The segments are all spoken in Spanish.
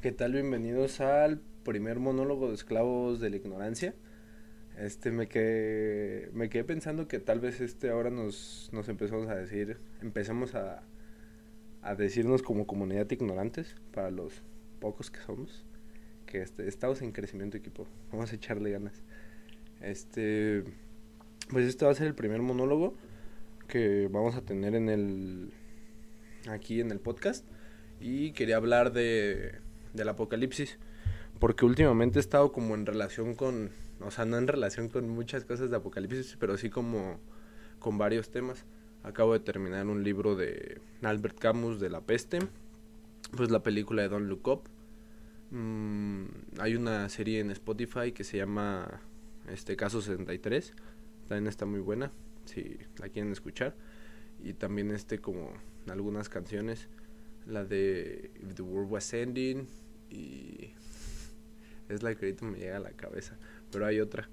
¿Qué tal? Bienvenidos al primer monólogo de esclavos de la ignorancia. Este me quedé, me quedé pensando que tal vez este ahora nos, nos empezamos a decir, empecemos a, a decirnos como comunidad ignorantes para los pocos que somos, que este, estamos en crecimiento equipo, vamos a echarle ganas. Este, pues este va a ser el primer monólogo que vamos a tener en el, aquí en el podcast y quería hablar de del apocalipsis, porque últimamente he estado como en relación con, o sea, no en relación con muchas cosas de apocalipsis, pero sí como con varios temas. Acabo de terminar un libro de Albert Camus de La Peste, pues la película de Don't Look Up. Mm, hay una serie en Spotify que se llama este Caso 63, también está muy buena, si la quieren escuchar. Y también este como algunas canciones la de If the World Was Ending y es la que ahorita me llega a la cabeza, pero hay otra.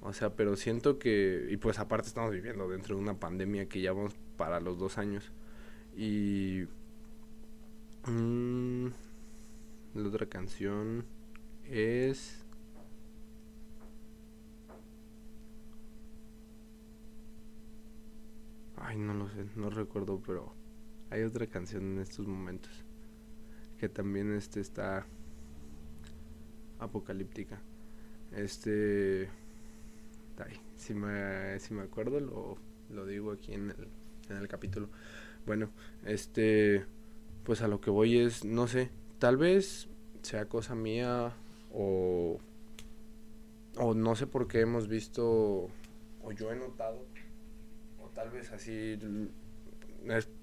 O sea, pero siento que, y pues aparte estamos viviendo dentro de una pandemia que ya vamos para los dos años. Y... Mmm, la otra canción es... Ay, no lo sé, no recuerdo, pero hay otra canción en estos momentos que también este está apocalíptica. Este si me si me acuerdo lo, lo digo aquí en el, en el capítulo. Bueno, este pues a lo que voy es no sé, tal vez sea cosa mía o o no sé por qué hemos visto o yo he notado o tal vez así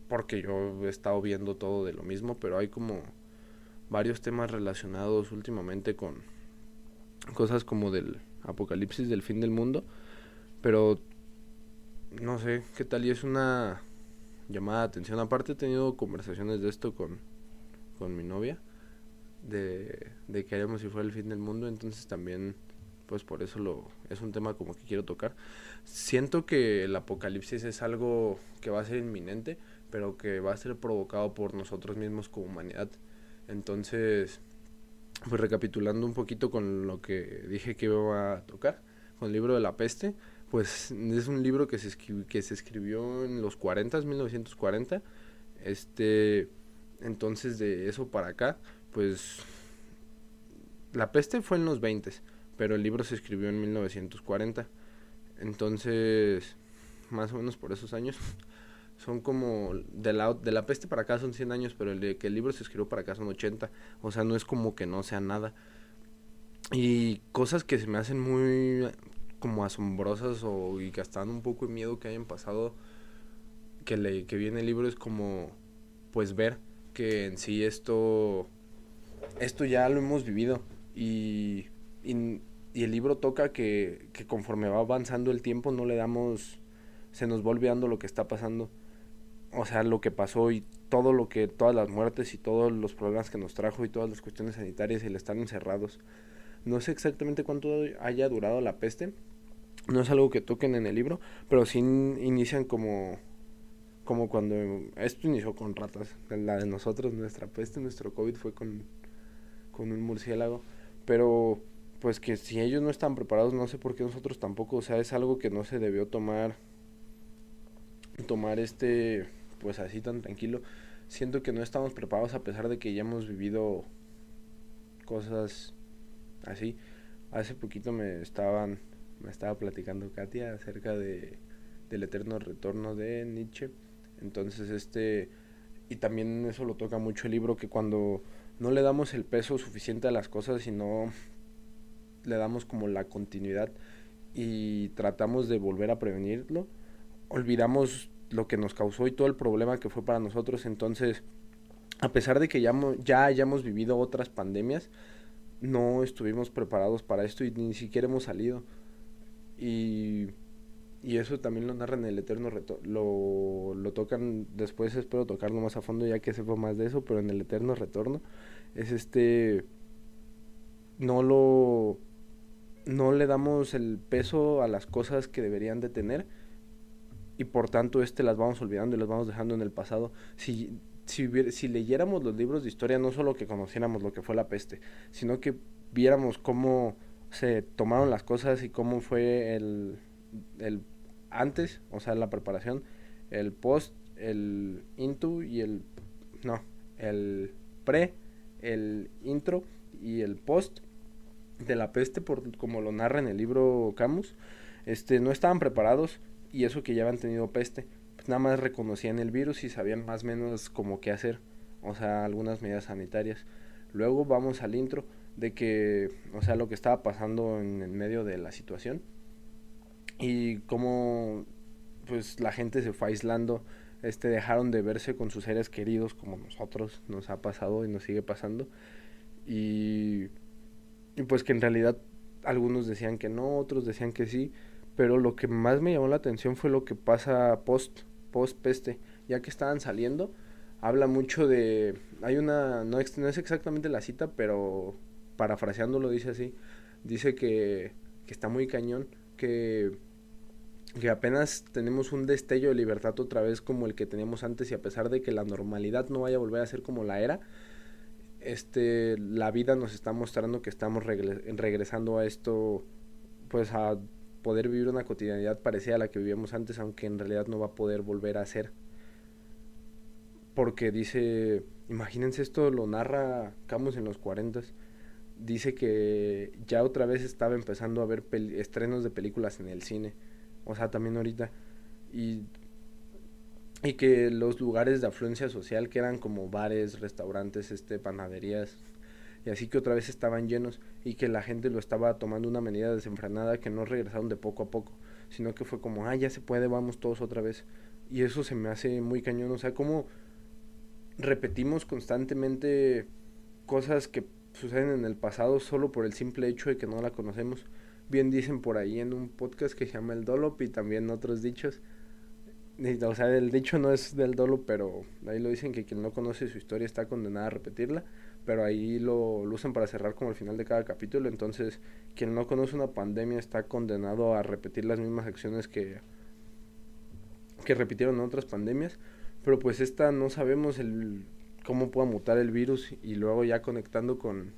porque yo he estado viendo todo de lo mismo, pero hay como varios temas relacionados últimamente con cosas como del apocalipsis del fin del mundo, pero no sé qué tal y es una llamada de atención. Aparte he tenido conversaciones de esto con, con mi novia, de, de que haremos si fuera el fin del mundo, entonces también pues por eso lo es un tema como que quiero tocar. Siento que el apocalipsis es algo que va a ser inminente, pero que va a ser provocado por nosotros mismos como humanidad. Entonces, pues recapitulando un poquito con lo que dije que iba a tocar, con el libro de la peste, pues es un libro que se, que se escribió en los 40, 1940. Este, entonces de eso para acá, pues la peste fue en los 20, pero el libro se escribió en 1940. Entonces, más o menos por esos años, son como de la, de la peste para acá son 100 años, pero el de que el libro se escribió para acá son 80. O sea, no es como que no sea nada. Y cosas que se me hacen muy como asombrosas o y que hasta dan un poco de miedo que hayan pasado que le que viene el libro es como pues ver que en sí esto esto ya lo hemos vivido y, y, el libro toca que, que conforme va avanzando el tiempo no le damos se nos va olvidando lo que está pasando o sea, lo que pasó y todo lo que, todas las muertes y todos los problemas que nos trajo y todas las cuestiones sanitarias y el estar encerrados. No sé exactamente cuánto haya durado la peste, no es algo que toquen en el libro, pero sí inician como, como cuando esto inició con ratas, la de nosotros, nuestra peste, nuestro COVID fue con, con un murciélago, pero pues que si ellos no están preparados, no sé por qué nosotros tampoco, o sea, es algo que no se debió tomar, tomar este pues así tan tranquilo. Siento que no estamos preparados a pesar de que ya hemos vivido cosas así. Hace poquito me estaban me estaba platicando Katia acerca de del eterno retorno de Nietzsche. Entonces este y también eso lo toca mucho el libro que cuando no le damos el peso suficiente a las cosas y no le damos como la continuidad y tratamos de volver a prevenirlo, olvidamos lo que nos causó y todo el problema que fue para nosotros. Entonces, a pesar de que ya, ya hayamos vivido otras pandemias, no estuvimos preparados para esto y ni siquiera hemos salido. Y, y eso también lo narran en el Eterno Retorno. Lo, lo tocan después, espero tocarlo más a fondo ya que sepa más de eso, pero en el Eterno Retorno es este... No lo... No le damos el peso a las cosas que deberían de tener y por tanto este las vamos olvidando y las vamos dejando en el pasado. Si, si, si leyéramos los libros de historia, no solo que conociéramos lo que fue la peste, sino que viéramos cómo se tomaron las cosas y cómo fue el, el antes, o sea, la preparación, el post, el into y el no, el pre, el intro y el post de la peste por como lo narra en el libro Camus, este no estaban preparados y eso que ya habían tenido peste, pues nada más reconocían el virus y sabían más o menos como qué hacer, o sea, algunas medidas sanitarias. Luego vamos al intro de que, o sea, lo que estaba pasando en, en medio de la situación y cómo pues la gente se fue aislando, este dejaron de verse con sus seres queridos como nosotros nos ha pasado y nos sigue pasando y, y pues que en realidad algunos decían que no, otros decían que sí, pero lo que más me llamó la atención fue lo que pasa post post peste, ya que estaban saliendo, habla mucho de hay una no, no es exactamente la cita, pero parafraseando lo dice así, dice que, que está muy cañón, que, que apenas tenemos un destello de libertad otra vez como el que teníamos antes y a pesar de que la normalidad no vaya a volver a ser como la era, este, la vida nos está mostrando que estamos regresando a esto, pues a poder vivir una cotidianidad parecida a la que vivíamos antes, aunque en realidad no va a poder volver a ser. Porque dice, imagínense esto, lo narra Camus en los 40 dice que ya otra vez estaba empezando a ver estrenos de películas en el cine. O sea, también ahorita. Y, y que los lugares de afluencia social, que eran como bares, restaurantes, este, panaderías, y así que otra vez estaban llenos y que la gente lo estaba tomando una medida desenfrenada que no regresaron de poco a poco, sino que fue como, ah, ya se puede, vamos todos otra vez. Y eso se me hace muy cañón, o sea, como repetimos constantemente cosas que suceden en el pasado solo por el simple hecho de que no la conocemos. Bien dicen por ahí en un podcast que se llama El Dolop y también otros dichos. O sea, el dicho no es del dolo, pero ahí lo dicen que quien no conoce su historia está condenado a repetirla. Pero ahí lo, lo usan para cerrar como el final de cada capítulo. Entonces, quien no conoce una pandemia está condenado a repetir las mismas acciones que, que repitieron en otras pandemias. Pero pues esta no sabemos el cómo pueda mutar el virus y luego ya conectando con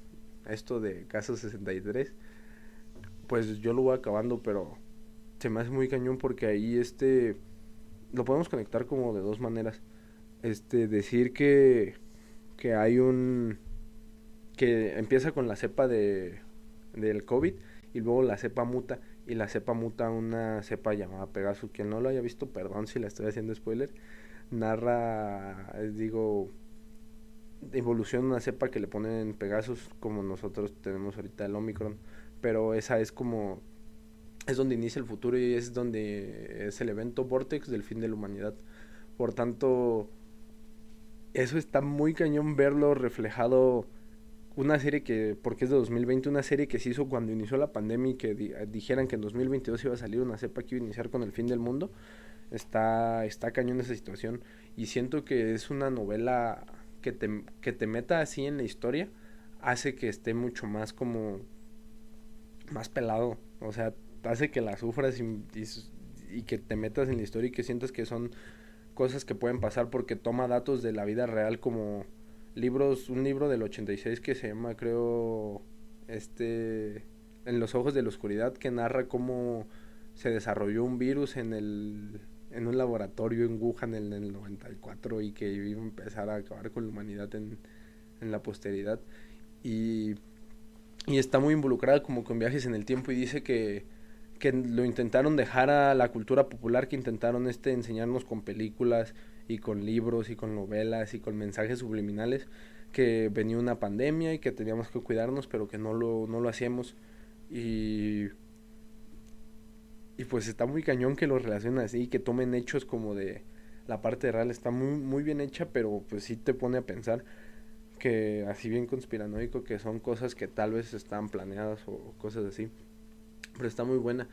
esto de caso 63, pues yo lo voy acabando, pero se me hace muy cañón porque ahí este lo podemos conectar como de dos maneras. Este decir que que hay un que empieza con la cepa de del COVID y luego la cepa muta y la cepa muta una cepa llamada Pegasus. Quien no lo haya visto, perdón si la estoy haciendo spoiler, narra, digo, evoluciona una cepa que le ponen Pegasus como nosotros tenemos ahorita el Omicron, pero esa es como es donde inicia el futuro y es donde es el evento Vortex del fin de la humanidad. Por tanto, eso está muy cañón verlo reflejado una serie que, porque es de 2020, una serie que se hizo cuando inició la pandemia y que dijeran que en 2022 iba a salir una cepa que iba a iniciar con el fin del mundo, está, está cañón esa situación. Y siento que es una novela que te, que te meta así en la historia hace que esté mucho más como más pelado, o sea, hace que la sufras y, que te metas en la historia y que sientas que son cosas que pueden pasar porque toma datos de la vida real como libros, un libro del 86 que se llama creo este en los ojos de la oscuridad que narra cómo se desarrolló un virus en el en un laboratorio en Wuhan en el 94 y que iba a empezar a acabar con la humanidad en, en la posteridad. Y, y, está muy involucrada como con viajes en el tiempo y dice que, que lo intentaron dejar a la cultura popular, que intentaron este enseñarnos con películas y con libros y con novelas y con mensajes subliminales, que venía una pandemia y que teníamos que cuidarnos, pero que no lo, no lo hacíamos. Y y pues está muy cañón que lo relacionen así, que tomen hechos como de la parte real, está muy, muy bien hecha, pero pues sí te pone a pensar que así bien conspiranoico, que son cosas que tal vez están planeadas o cosas así. Pero está muy buena.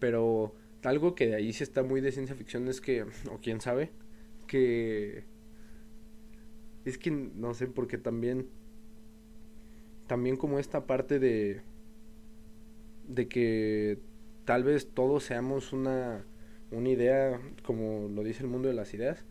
Pero algo que de ahí sí está muy de ciencia ficción es que, o quién sabe, que... Es que no sé, porque también... También como esta parte de... De que tal vez todos seamos una, una idea, como lo dice el mundo de las ideas,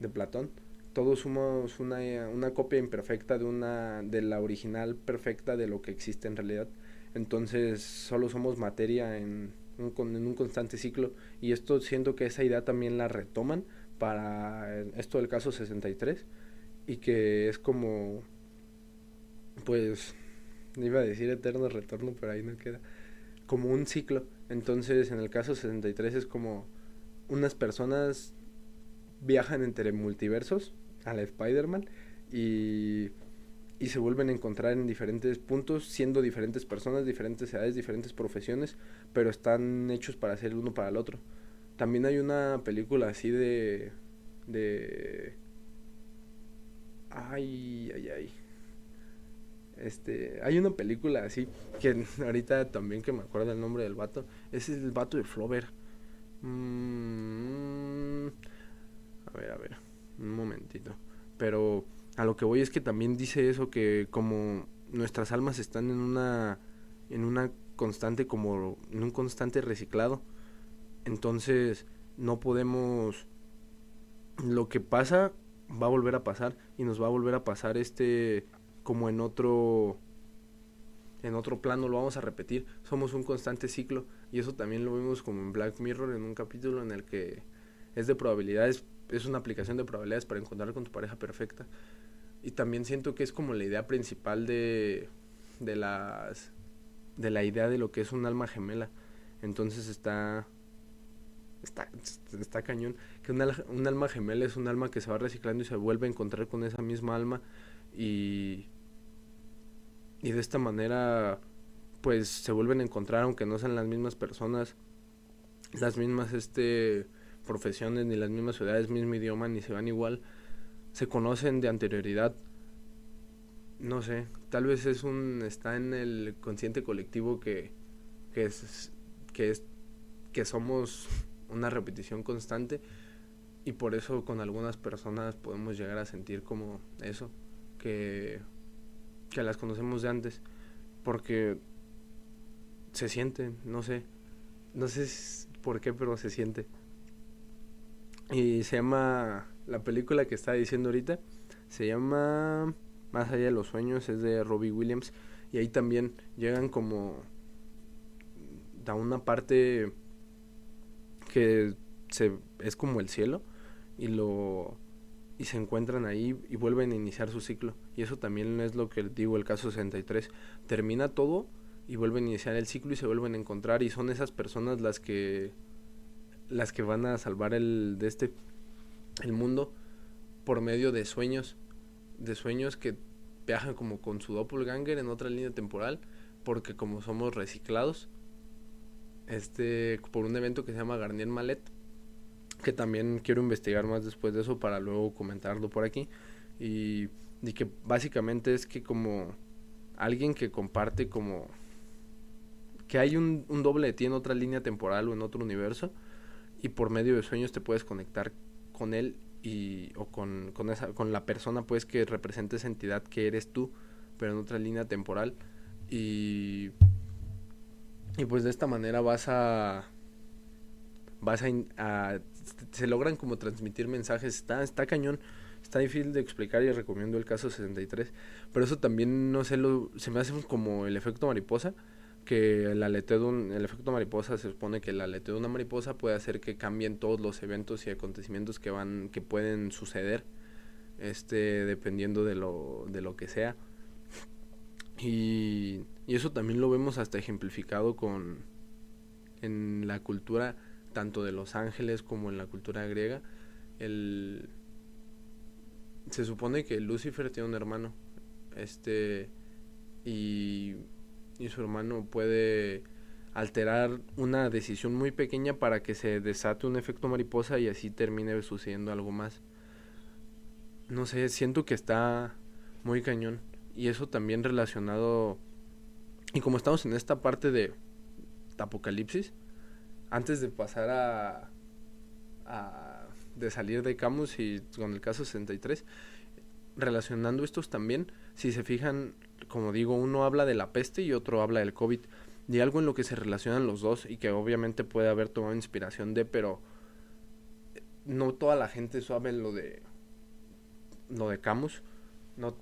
de Platón, todos somos una, una copia imperfecta de una de la original perfecta de lo que existe en realidad. Entonces solo somos materia en un, en un constante ciclo y esto siento que esa idea también la retoman para esto del caso 63 y que es como pues iba a decir eterno retorno pero ahí no queda como un ciclo entonces en el caso 63 es como unas personas viajan entre multiversos a la Spider-Man y, y se vuelven a encontrar en diferentes puntos, siendo diferentes personas, diferentes edades, diferentes profesiones, pero están hechos para ser uno para el otro. También hay una película así de... de... Ay, ay, ay. Este, hay una película así que ahorita también que me acuerdo el nombre del vato, es el vato de Flover. Mm, a ver, a ver, un momentito. Pero a lo que voy es que también dice eso que como nuestras almas están en una en una constante como en un constante reciclado. Entonces, no podemos lo que pasa va a volver a pasar y nos va a volver a pasar este como en otro en otro plano lo vamos a repetir. Somos un constante ciclo y eso también lo vimos como en Black Mirror en un capítulo en el que es de probabilidades, es una aplicación de probabilidades para encontrar con tu pareja perfecta. Y también siento que es como la idea principal de, de las de la idea de lo que es un alma gemela. Entonces está está, está cañón que un, un alma gemela es un alma que se va reciclando y se vuelve a encontrar con esa misma alma y y de esta manera pues se vuelven a encontrar aunque no sean las mismas personas las mismas este profesiones ni las mismas ciudades mismo idioma ni se van igual se conocen de anterioridad. No sé tal vez es un está en el consciente colectivo que que es que es que somos una repetición constante y por eso con algunas personas podemos llegar a sentir como eso que que las conocemos de antes, porque se siente, no sé, no sé por qué, pero se siente. Y se llama, la película que está diciendo ahorita, se llama Más allá de los sueños, es de Robbie Williams, y ahí también llegan como a una parte que se, es como el cielo, y lo y se encuentran ahí y vuelven a iniciar su ciclo. Y eso también es lo que digo el caso 63. Termina todo y vuelven a iniciar el ciclo y se vuelven a encontrar y son esas personas las que las que van a salvar el de este el mundo por medio de sueños, de sueños que viajan como con su doppelganger en otra línea temporal, porque como somos reciclados este por un evento que se llama Garnier Malet que también quiero investigar más después de eso para luego comentarlo por aquí. Y, que básicamente es que como alguien que comparte como que hay un, un doble de ti en otra línea temporal o en otro universo y por medio de sueños te puedes conectar con él y o con, con esa con la persona pues que representa esa entidad que eres tú pero en otra línea temporal y y pues de esta manera vas a vas a, se logran como transmitir mensajes, está, está cañón, está difícil de explicar y recomiendo el caso 63, pero eso también no sé, lo, se me hace como el efecto mariposa, que el aleteo de un, el efecto mariposa se supone que el aleteo de una mariposa puede hacer que cambien todos los eventos y acontecimientos que van, que pueden suceder, este, dependiendo de lo, de lo que sea. Y, y eso también lo vemos hasta ejemplificado con en la cultura tanto de los ángeles como en la cultura griega, el se supone que Lucifer tiene un hermano, este y, y su hermano puede alterar una decisión muy pequeña para que se desate un efecto mariposa y así termine sucediendo algo más. No sé, siento que está muy cañón y eso también relacionado y como estamos en esta parte de apocalipsis, antes de pasar a, a de salir de Camus y con el caso 63, relacionando estos también, si se fijan, como digo, uno habla de la peste y otro habla del COVID, y algo en lo que se relacionan los dos y que obviamente puede haber tomado inspiración de, pero no toda la gente sabe lo de lo de Camus. No,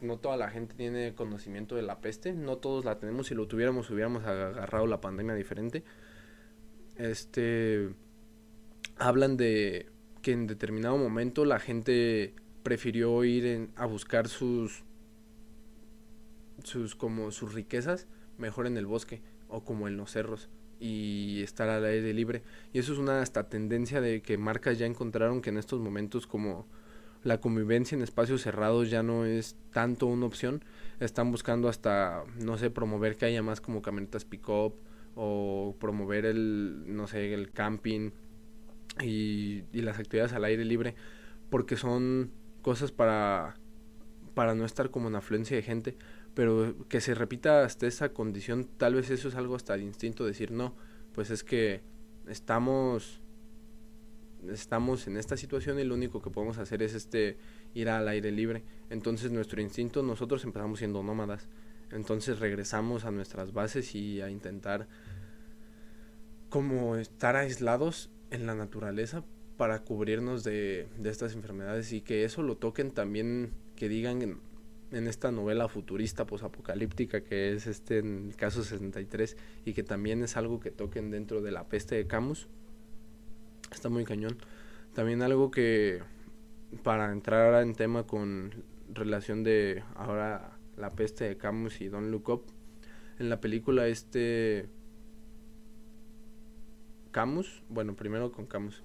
no toda la gente tiene conocimiento de la peste, no todos la tenemos, si lo tuviéramos hubiéramos agarrado la pandemia diferente. Este hablan de que en determinado momento la gente prefirió ir a buscar sus sus como sus riquezas mejor en el bosque o como en los cerros y estar al aire libre y eso es una hasta tendencia de que marcas ya encontraron que en estos momentos como la convivencia en espacios cerrados ya no es tanto una opción. Están buscando hasta no sé promover que haya más como camionetas pick up o promover el no sé el camping y, y las actividades al aire libre porque son cosas para para no estar como en afluencia de gente. Pero que se repita hasta esa condición, tal vez eso es algo hasta el instinto decir, no, pues es que estamos estamos en esta situación y lo único que podemos hacer es este ir al aire libre. Entonces nuestro instinto, nosotros empezamos siendo nómadas. Entonces regresamos a nuestras bases y a intentar como estar aislados en la naturaleza para cubrirnos de, estas enfermedades y que eso lo toquen también, que digan en esta novela futurista posapocalíptica que es este caso 63 y que también es algo que toquen dentro de la peste de Camus está muy cañón. También algo que para entrar en tema con relación de ahora la peste de Camus y Don Look Up en la película este Camus bueno primero con Camus.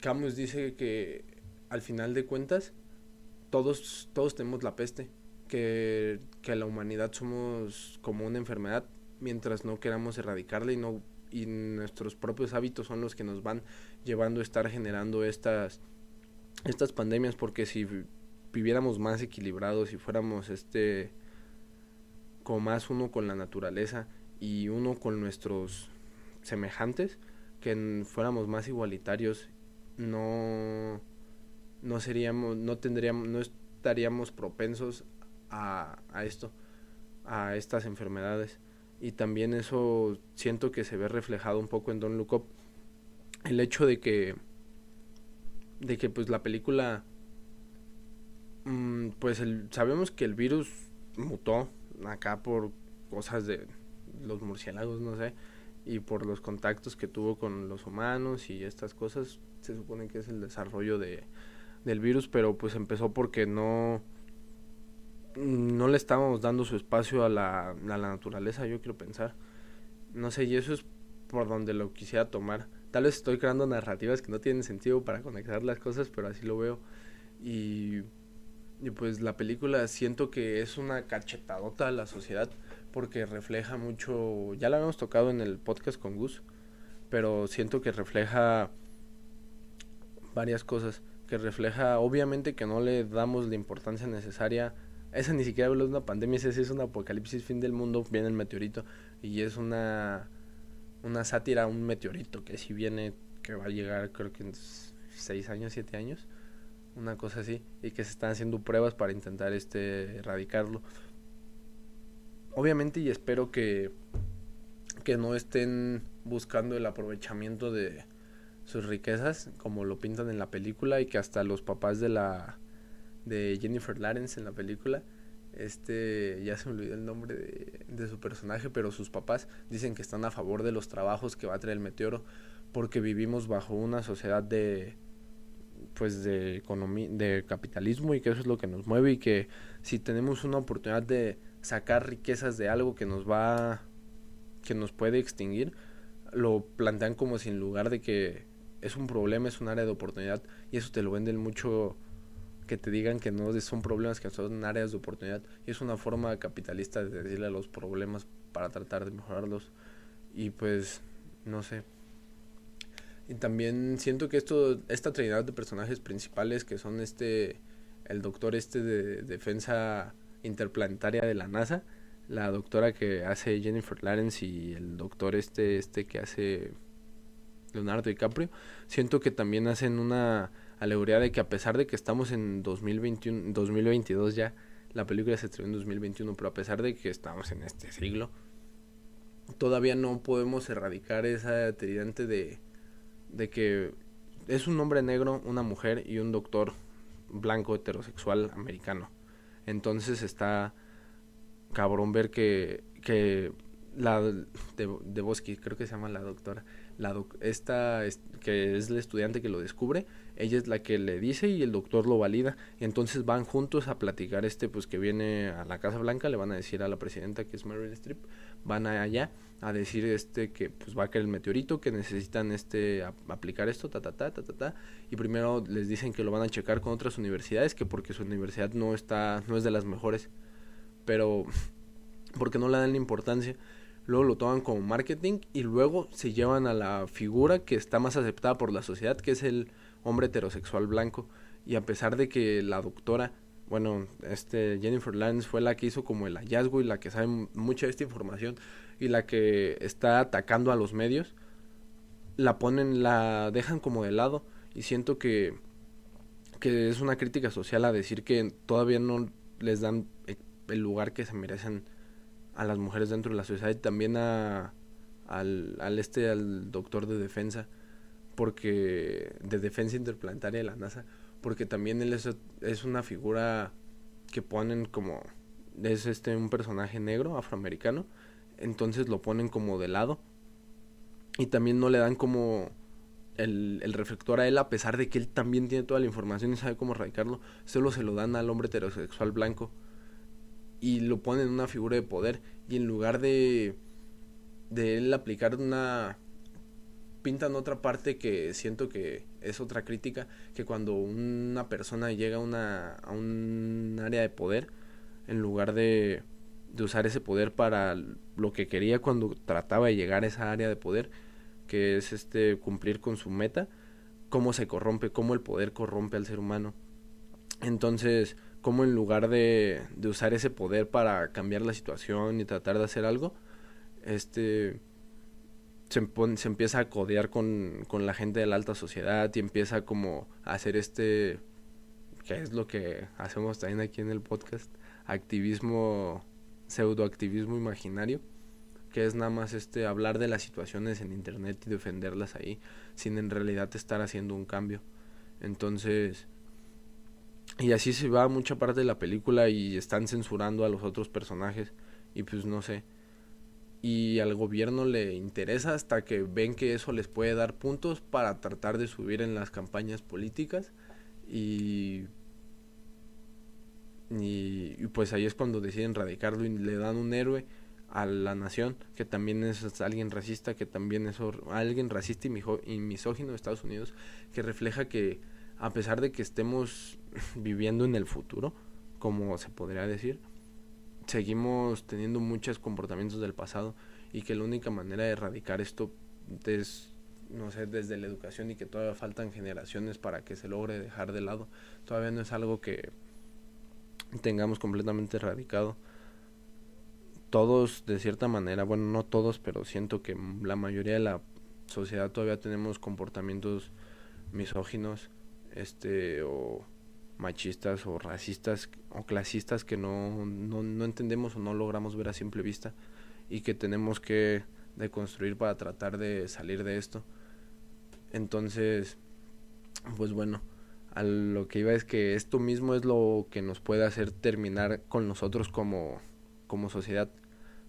Camus dice que al final de cuentas todos, todos tenemos la peste, que, que la humanidad somos como una enfermedad mientras no queramos erradicarla y no y nuestros propios hábitos son los que nos van llevando a estar generando estas estas pandemias porque si viviéramos más equilibrados y fuéramos este como más uno con la naturaleza y uno con nuestros semejantes que fuéramos más igualitarios no no seríamos, no tendríamos, no estaríamos propensos a, a esto, a estas enfermedades. Y también eso siento que se ve reflejado un poco en Don Look Up. El hecho de que, de que pues la película, mm, pues sabemos que el virus mutó acá por cosas de los murciélagos, no sé, y por los contactos que tuvo con los humanos y estas cosas, se supone que es el desarrollo de, del virus, pero pues empezó porque no no le estábamos dando su espacio a la, a la naturaleza, yo quiero pensar. No sé, y eso es por donde lo quisiera tomar. Tal vez estoy creando narrativas que no tienen sentido para conectar las cosas, pero así lo veo. Y, y pues la película siento que es una cachetadota a la sociedad porque refleja mucho, ya la habíamos tocado en el podcast con Gus, pero siento que refleja varias cosas que refleja, obviamente que no le damos la importancia necesaria. Esa ni siquiera es una pandemia, ese es un apocalipsis, fin del mundo, viene el meteorito y es una, una sátira un meteorito que si viene, que va a llegar creo que en seis años, siete años, una cosa así, y que se están haciendo pruebas para intentar este erradicarlo. Obviamente y espero que, que no estén buscando el aprovechamiento de, sus riquezas, como lo pintan en la película, y que hasta los papás de la de Jennifer Lawrence en la película, este, ya se me olvidó el nombre de, su personaje, pero sus papás dicen que están a favor de los trabajos que va a traer el meteoro, porque vivimos bajo una sociedad de pues de economía de capitalismo y que eso es lo que nos mueve y que si tenemos una oportunidad de sacar riquezas de algo que nos va que nos puede extinguir lo plantean como si en lugar de que es un problema, es un área de oportunidad y eso te lo venden mucho que te digan que no son problemas, que son áreas de oportunidad y es una forma capitalista de decirle a los problemas para tratar de mejorarlos y pues no sé. Y también siento que esto esta trinidad de personajes principales que son este el doctor este de defensa interplanetaria de la NASA, la doctora que hace Jennifer Lawrence y el doctor este este que hace Leonardo DiCaprio, siento que también hacen una alegoría de que a pesar de que estamos en 2021, 2022 ya, la película se estrenó en 2021, pero a pesar de que estamos en este siglo, todavía no podemos erradicar esa tridente de, de que es un hombre negro, una mujer y un doctor blanco heterosexual americano. Entonces está cabrón ver que, que la de, de Bosque, creo que se llama la doctora, la esta que es la estudiante que lo descubre, ella es la que le dice y el doctor lo valida. Entonces van juntos a platicar este pues que viene a la Casa Blanca, le van a decir a la presidenta que es Meryl Streep, van allá a decir este que pues va a caer el meteorito, que necesitan este aplicar esto, ta ta ta ta ta ta. Y primero les dicen que lo van a checar con otras universidades, que porque su universidad no está no es de las mejores, pero porque no le dan la importancia. Luego lo toman como marketing y luego se llevan a la figura que está más aceptada por la sociedad, que es el hombre heterosexual blanco. Y a pesar de que la doctora, bueno, este Jennifer Lance fue la que hizo como el hallazgo y la que sabe mucha de esta información y la que está atacando a los medios, la ponen, la dejan como de lado y siento que que es una crítica social a decir que todavía no les dan el lugar que se merecen a las mujeres dentro de la sociedad y también a, al, al este, al doctor de defensa, porque de defensa interplanetaria de la NASA, porque también él es, una figura que ponen como, es este un personaje negro, afroamericano, entonces lo ponen como de lado y también no le dan como el, el, reflector a él a pesar de que él también tiene toda la información y sabe cómo erradicarlo, solo se lo dan al hombre heterosexual blanco y lo pone en una figura de poder y en lugar de de él aplicar una pintan otra parte que siento que es otra crítica que cuando una persona llega a una a un área de poder en lugar de de usar ese poder para lo que quería cuando trataba de llegar a esa área de poder que es este cumplir con su meta cómo se corrompe cómo el poder corrompe al ser humano. Entonces como en lugar de, de usar ese poder para cambiar la situación y tratar de hacer algo, este se, empieza a codear con, con la gente de la alta sociedad y empieza como a hacer este, que es lo que hacemos también aquí en el podcast, activismo, pseudoactivismo imaginario, que es nada más este hablar de las situaciones en internet y defenderlas ahí, sin en realidad estar haciendo un cambio. Entonces, y así se va mucha parte de la película y están censurando a los otros personajes. Y pues no sé. Y al gobierno le interesa hasta que ven que eso les puede dar puntos para tratar de subir en las campañas políticas. Y, y, pues ahí es cuando deciden radicarlo y le dan un héroe a la nación, que también es alguien racista, que también es alguien racista y, y misógino de Estados Unidos, que refleja que a pesar de que estemos viviendo en el futuro, como se podría decir, seguimos teniendo muchos comportamientos del pasado y que la única manera de erradicar esto es, no sé, desde la educación y que todavía faltan generaciones para que se logre dejar de lado. Todavía no es algo que tengamos completamente erradicado. Todos, de cierta manera, bueno, no todos, pero siento que la mayoría de la sociedad todavía tenemos comportamientos misóginos este o machistas o racistas o clasistas que no, no, no entendemos o no logramos ver a simple vista y que tenemos que deconstruir para tratar de salir de esto. Entonces, pues bueno, a lo que iba es que esto mismo es lo que nos puede hacer terminar con nosotros como, como sociedad,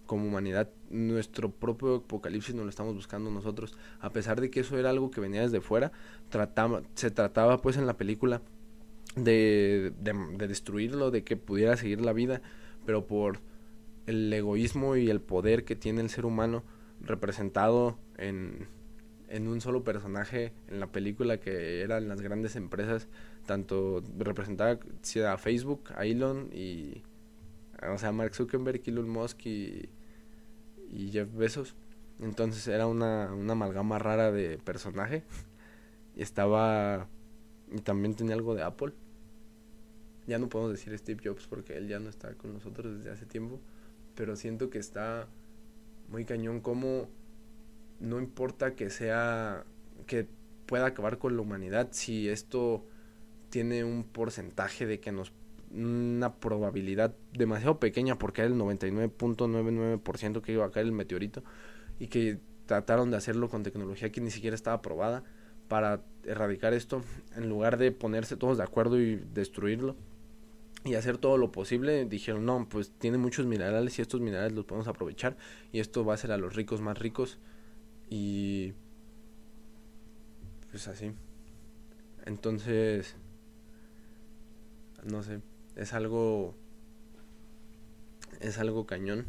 como humanidad. Nuestro propio apocalipsis no lo estamos buscando nosotros. A pesar de que eso era algo que venía desde fuera, trataba, se trataba pues en la película de, de, destruirlo, de que pudiera seguir la vida, pero por el egoísmo y el poder que tiene el ser humano representado en, en un solo personaje en la película que eran las grandes empresas, tanto representaba a Facebook, a Elon y o sea, Mark Zuckerberg, Elon Musk y, y Jeff Bezos. Entonces era una, una amalgama rara de personaje. Y estaba y también tenía algo de Apple. Ya no podemos decir Steve Jobs porque él ya no está con nosotros desde hace tiempo. Pero siento que está muy cañón como no importa que sea que pueda acabar con la humanidad si esto tiene un porcentaje de que nos una probabilidad demasiado pequeña porque era el 99.99% que iba a caer el meteorito y que trataron de hacerlo con tecnología que ni siquiera estaba probada para erradicar esto, en lugar de ponerse todos de acuerdo y destruirlo y hacer todo lo posible, dijeron, no, pues tiene muchos minerales y estos minerales los podemos aprovechar y esto va a hacer a los ricos más ricos y pues así. Entonces, no sé, es algo es algo cañón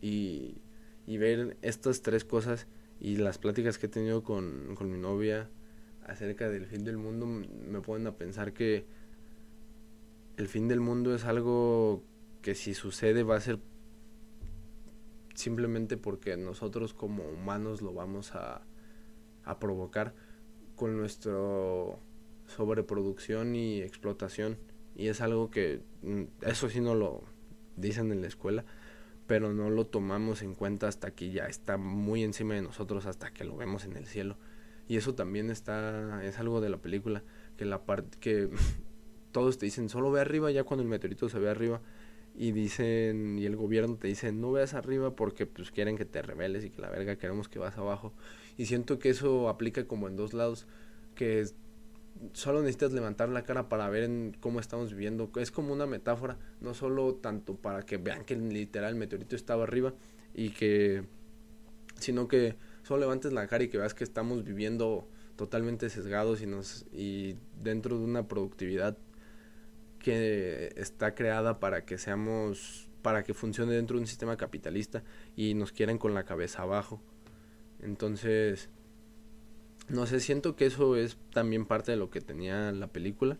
y, y ver estas tres cosas y las pláticas que he tenido con, con mi novia acerca del fin del mundo me ponen a pensar que el fin del mundo es algo que si sucede va a ser simplemente porque nosotros como humanos lo vamos a, a provocar con nuestra sobreproducción y explotación. Y es algo que mm, eso sí no lo dicen en la escuela pero no lo tomamos en cuenta hasta que ya está muy encima de nosotros hasta que lo vemos en el cielo. Y eso también está es algo de la película que la parte que todos te dicen solo ve arriba ya cuando el meteorito se ve arriba y dicen y el gobierno te dice no veas arriba porque pues quieren que te rebeles y que la verga queremos que vas abajo y siento que eso aplica como en dos lados que solo necesitas levantar la cara para ver en cómo estamos viviendo. Es como una metáfora no solo tanto para que vean que literal el meteorito estaba arriba y que sino que solo levantes la cara y que veas que estamos viviendo totalmente sesgados y nos y dentro de una productividad que está creada para que seamos, para que funcione dentro de un sistema capitalista y nos quieren con la cabeza abajo. Entonces, no sé, siento que eso es también parte de lo que tenía la película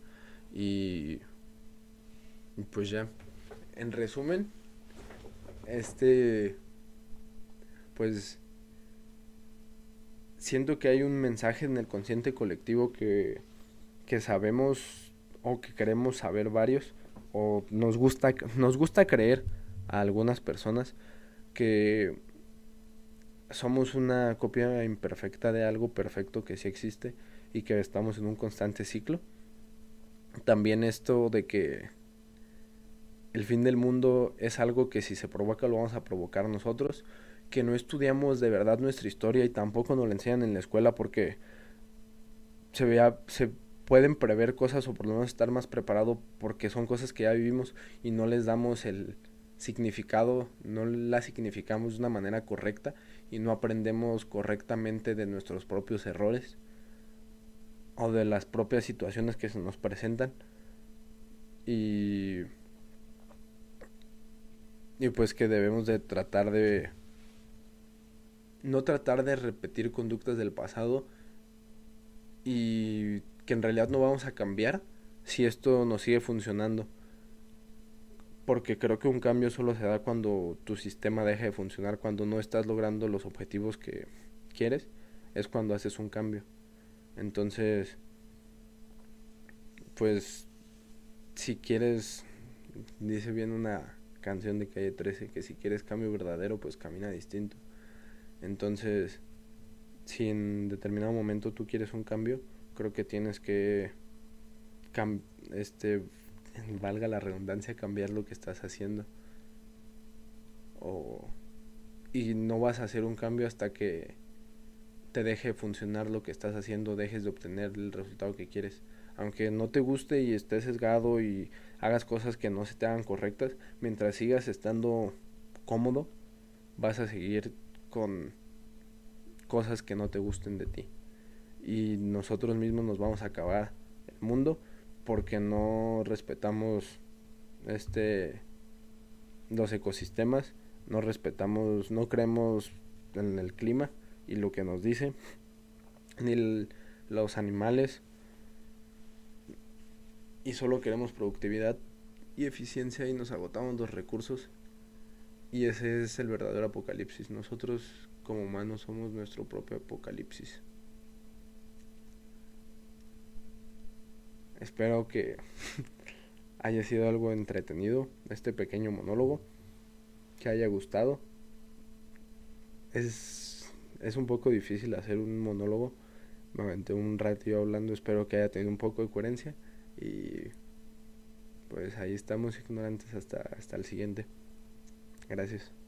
y, y pues ya, en resumen, este, pues siento que hay un mensaje en el consciente colectivo que, que sabemos o que queremos saber varios o nos gusta nos gusta creer a algunas personas que somos una copia imperfecta de algo perfecto que sí existe y que estamos en un constante ciclo. También esto de que el fin del mundo es algo que si se provoca lo vamos a provocar nosotros, que no estudiamos de verdad nuestra historia y tampoco nos la enseñan en la escuela porque se vea se pueden prever cosas o por lo menos estar más preparado porque son cosas que ya vivimos y no les damos el significado, no las significamos de una manera correcta y no aprendemos correctamente de nuestros propios errores o de las propias situaciones que se nos presentan. Y y pues que debemos de tratar de no tratar de repetir conductas del pasado y que en realidad no vamos a cambiar si esto nos sigue funcionando. Porque creo que un cambio solo se da cuando tu sistema deja de funcionar, cuando no estás logrando los objetivos que quieres, es cuando haces un cambio. Entonces, pues, si quieres, dice bien una canción de calle 13, que si quieres cambio verdadero, pues camina distinto. Entonces, si en determinado momento tú quieres un cambio, creo que tienes que este valga la redundancia cambiar lo que estás haciendo o y no vas a hacer un cambio hasta que te deje funcionar lo que estás haciendo, dejes de obtener el resultado que quieres. Aunque no te guste y estés sesgado y hagas cosas que no se te hagan correctas, mientras sigas estando cómodo, vas a seguir con cosas que no te gusten de ti y nosotros mismos nos vamos a acabar el mundo porque no respetamos este los ecosistemas, no respetamos, no creemos en el clima y lo que nos dice, ni los animales, y solo queremos productividad y eficiencia y nos agotamos los recursos. Y ese es el verdadero apocalipsis. Nosotros como humanos somos nuestro propio apocalipsis. Espero que haya sido algo entretenido este pequeño monólogo, que haya gustado. Es, es un poco difícil hacer un monólogo. Me aventé un rato hablando, espero que haya tenido un poco de coherencia. Y pues ahí estamos ignorantes hasta, hasta el siguiente. Gracias.